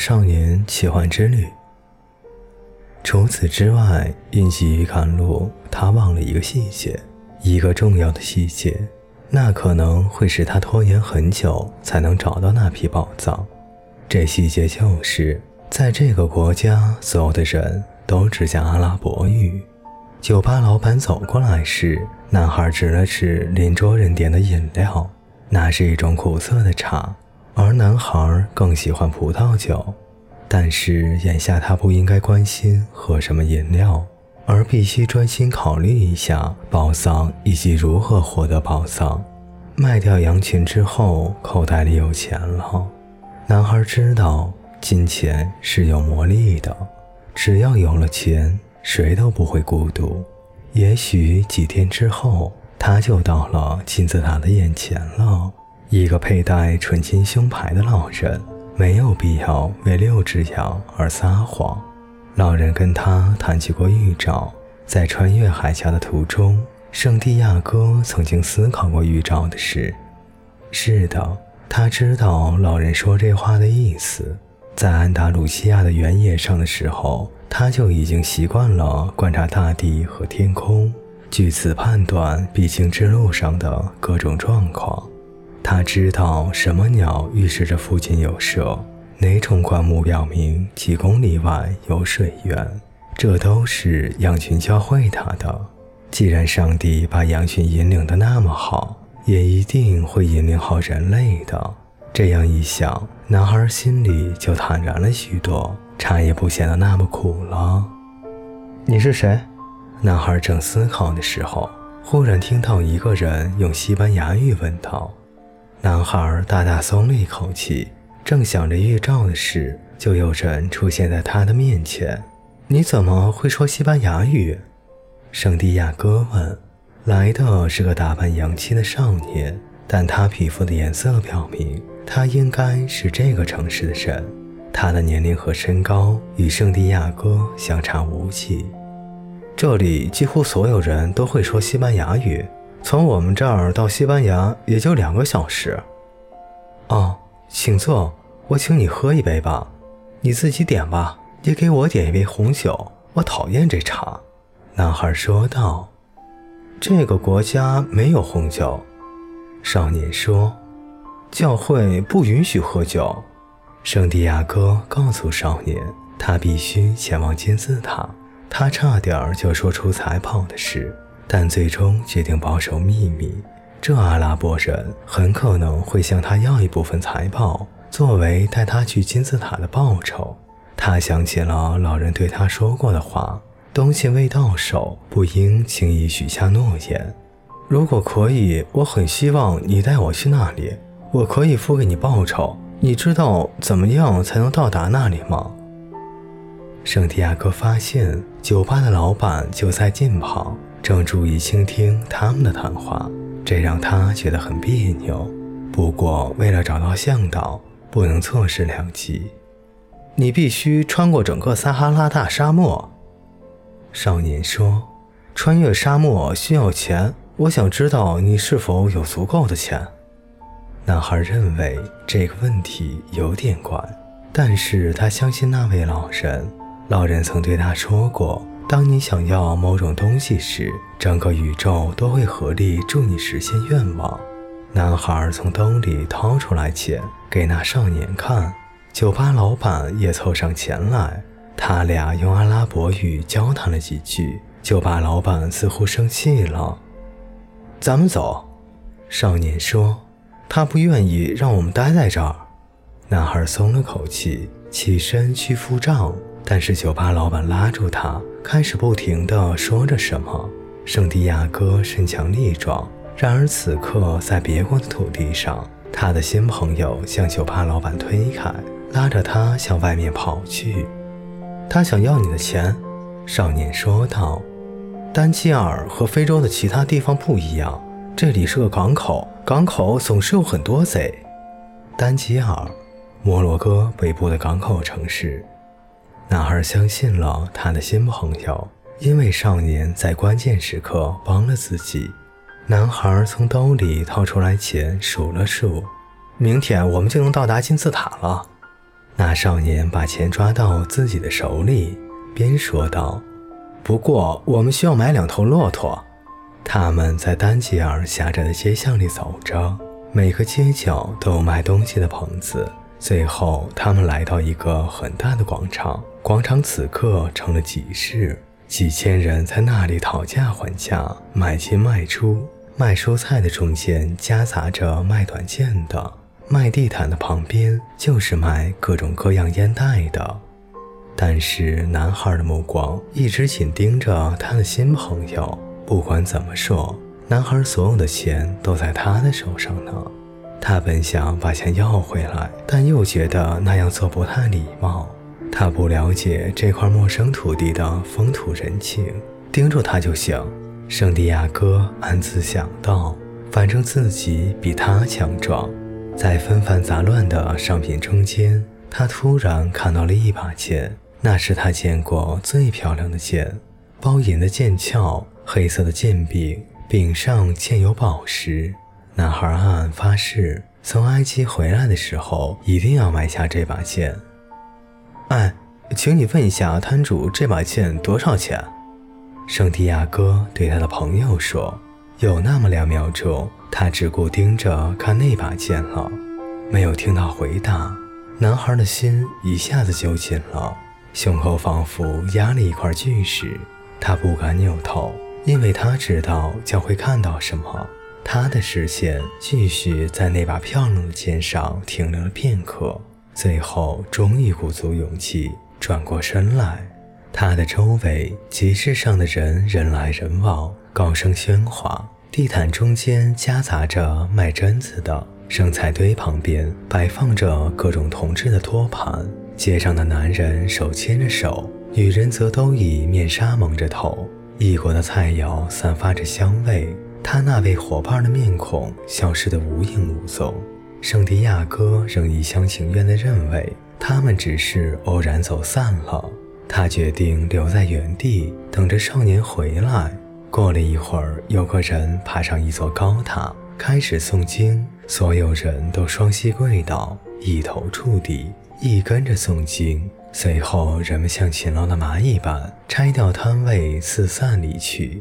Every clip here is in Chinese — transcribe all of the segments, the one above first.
少年奇幻之旅。除此之外，运气于赶路，他忘了一个细节，一个重要的细节，那可能会使他拖延很久才能找到那批宝藏。这细节就是，在这个国家，所有的人都只讲阿拉伯语。酒吧老板走过来时，男孩指了指邻桌人点的饮料，那是一种苦涩的茶，而男孩更喜欢葡萄酒。但是眼下他不应该关心喝什么饮料，而必须专心考虑一下宝藏以及如何获得宝藏。卖掉羊群之后，口袋里有钱了。男孩知道金钱是有魔力的，只要有了钱，谁都不会孤独。也许几天之后，他就到了金字塔的眼前了，一个佩戴纯金胸牌的老人。没有必要为六只羊而撒谎。老人跟他谈起过预兆，在穿越海峡的途中，圣地亚哥曾经思考过预兆的事。是的，他知道老人说这话的意思。在安达鲁西亚的原野上的时候，他就已经习惯了观察大地和天空，据此判断必经之路上的各种状况。他知道什么鸟预示着附近有蛇，哪种灌木表明几公里外有水源，这都是羊群教会他的。既然上帝把羊群引领的那么好，也一定会引领好人类的。这样一想，男孩心里就坦然了许多，茶也不显得那么苦了。你是谁？男孩正思考的时候，忽然听到一个人用西班牙语问道。男孩大大松了一口气，正想着预兆的事，就有人出现在他的面前。你怎么会说西班牙语？圣地亚哥问。来的是个打扮洋气的少年，但他皮肤的颜色表明他应该是这个城市的人。他的年龄和身高与圣地亚哥相差无几。这里几乎所有人都会说西班牙语。从我们这儿到西班牙也就两个小时。哦，请坐，我请你喝一杯吧。你自己点吧，也给我点一杯红酒。我讨厌这茶。”男孩说道。“这个国家没有红酒。”少年说。“教会不允许喝酒。”圣地亚哥告诉少年，他必须前往金字塔。他差点就说出财宝的事。但最终决定保守秘密。这阿拉伯人很可能会向他要一部分财宝，作为带他去金字塔的报酬。他想起了老人对他说过的话：东西未到手，不应轻易许下诺言。如果可以，我很希望你带我去那里。我可以付给你报酬。你知道怎么样才能到达那里吗？圣地亚哥发现酒吧的老板就在近旁。正注意倾听他们的谈话，这让他觉得很别扭。不过，为了找到向导，不能错失良机。你必须穿过整个撒哈拉大沙漠。少年说：“穿越沙漠需要钱，我想知道你是否有足够的钱。”男孩认为这个问题有点怪，但是他相信那位老人。老人曾对他说过。当你想要某种东西时，整个宇宙都会合力助你实现愿望。男孩从兜里掏出来钱给那少年看，酒吧老板也凑上前来，他俩用阿拉伯语交谈了几句。酒吧老板似乎生气了。咱们走，少年说，他不愿意让我们待在这儿。男孩松了口气，起身去付账。但是酒吧老板拉住他，开始不停地说着什么。圣地亚哥身强力壮，然而此刻在别国的土地上，他的新朋友向酒吧老板推开，拉着他向外面跑去。他想要你的钱，少年说道。丹吉尔和非洲的其他地方不一样，这里是个港口，港口总是有很多贼。丹吉尔，摩洛哥北部的港口城市。男孩相信了他的新朋友，因为少年在关键时刻帮了自己。男孩从兜里掏出来钱，数了数：“明天我们就能到达金字塔了。”那少年把钱抓到自己的手里，边说道：“不过我们需要买两头骆驼。”他们在丹吉尔狭窄的街巷里走着，每个街角都有卖东西的棚子。最后，他们来到一个很大的广场，广场此刻成了集市，几千人在那里讨价还价，买进卖出。卖蔬菜的中间夹杂着卖短剑的。卖地毯的旁边就是卖各种各样烟袋的，但是男孩的目光一直紧盯着他的新朋友。不管怎么说，男孩所有的钱都在他的手上呢。他本想把钱要回来，但又觉得那样做不太礼貌。他不了解这块陌生土地的风土人情，盯住他就行。圣地亚哥暗自想到，反正自己比他强壮。在纷繁杂乱的商品中间，他突然看到了一把剑，那是他见过最漂亮的剑，包银的剑鞘，黑色的剑柄，柄上嵌有宝石。男孩暗暗发誓，从埃及回来的时候一定要买下这把剑。哎，请你问一下摊主，这把剑多少钱？圣地亚哥对他的朋友说。有那么两秒钟，他只顾盯着看那把剑了，没有听到回答。男孩的心一下子就紧了，胸口仿佛压了一块巨石。他不敢扭头，因为他知道将会看到什么。他的视线继续在那把漂亮的剑上停留了片刻，最后终于鼓足勇气转过身来。他的周围集市上的人人来人往。高声喧哗，地毯中间夹杂着卖榛子的，生菜堆旁边摆放着各种铜制的托盘。街上的男人手牵着手，女人则都以面纱蒙着头。异国的菜肴散发着香味，他那位伙伴的面孔消失得无影无踪。圣地亚哥仍一厢情愿地认为他们只是偶然走散了。他决定留在原地，等着少年回来。过了一会儿，有个人爬上一座高塔，开始诵经。所有人都双膝跪倒，一头触地，一跟着诵经。随后，人们像勤劳的蚂蚁般拆掉摊位，四散离去。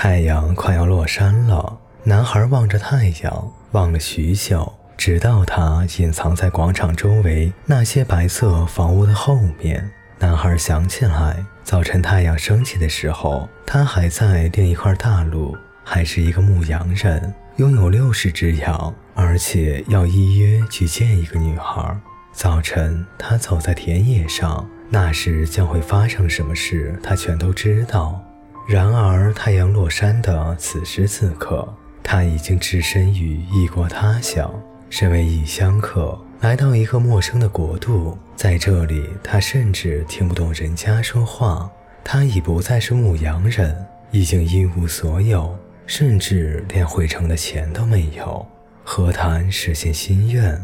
太阳快要落山了，男孩望着太阳，望了许久，直到他隐藏在广场周围那些白色房屋的后面。男孩想起来。早晨太阳升起的时候，他还在另一块大陆，还是一个牧羊人，拥有六十只羊，而且要依约去见一个女孩。早晨，他走在田野上，那时将会发生什么事，他全都知道。然而，太阳落山的此时此刻，他已经置身于异国他乡，身为异乡客。来到一个陌生的国度，在这里，他甚至听不懂人家说话。他已不再是牧羊人，已经一无所有，甚至连回城的钱都没有。何谈实现心愿？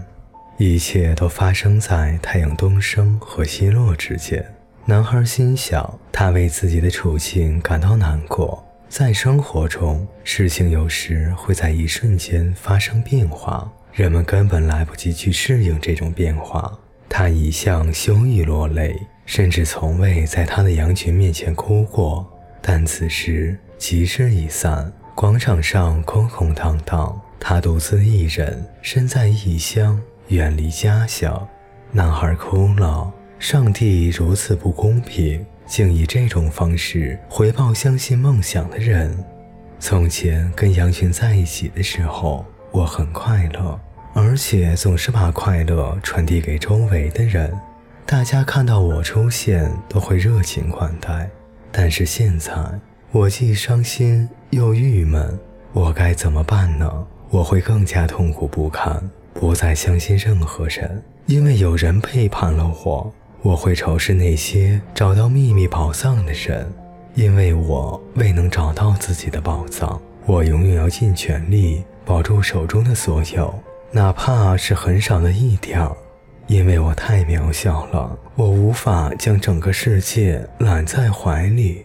一切都发生在太阳东升和西落之间。男孩心想，他为自己的处境感到难过。在生活中，事情有时会在一瞬间发生变化。人们根本来不及去适应这种变化。他一向羞于落泪，甚至从未在他的羊群面前哭过。但此时集市已散，广场上空空荡荡，他独自一人，身在异乡，远离家乡。男孩哭了。上帝如此不公平，竟以这种方式回报相信梦想的人。从前跟羊群在一起的时候。我很快乐，而且总是把快乐传递给周围的人。大家看到我出现都会热情款待。但是现在，我既伤心又郁闷，我该怎么办呢？我会更加痛苦不堪，不再相信任何人，因为有人背叛了我。我会仇视那些找到秘密宝藏的人，因为我未能找到自己的宝藏。我永远要尽全力。保住手中的所有，哪怕是很少的一点，因为我太渺小了，我无法将整个世界揽在怀里。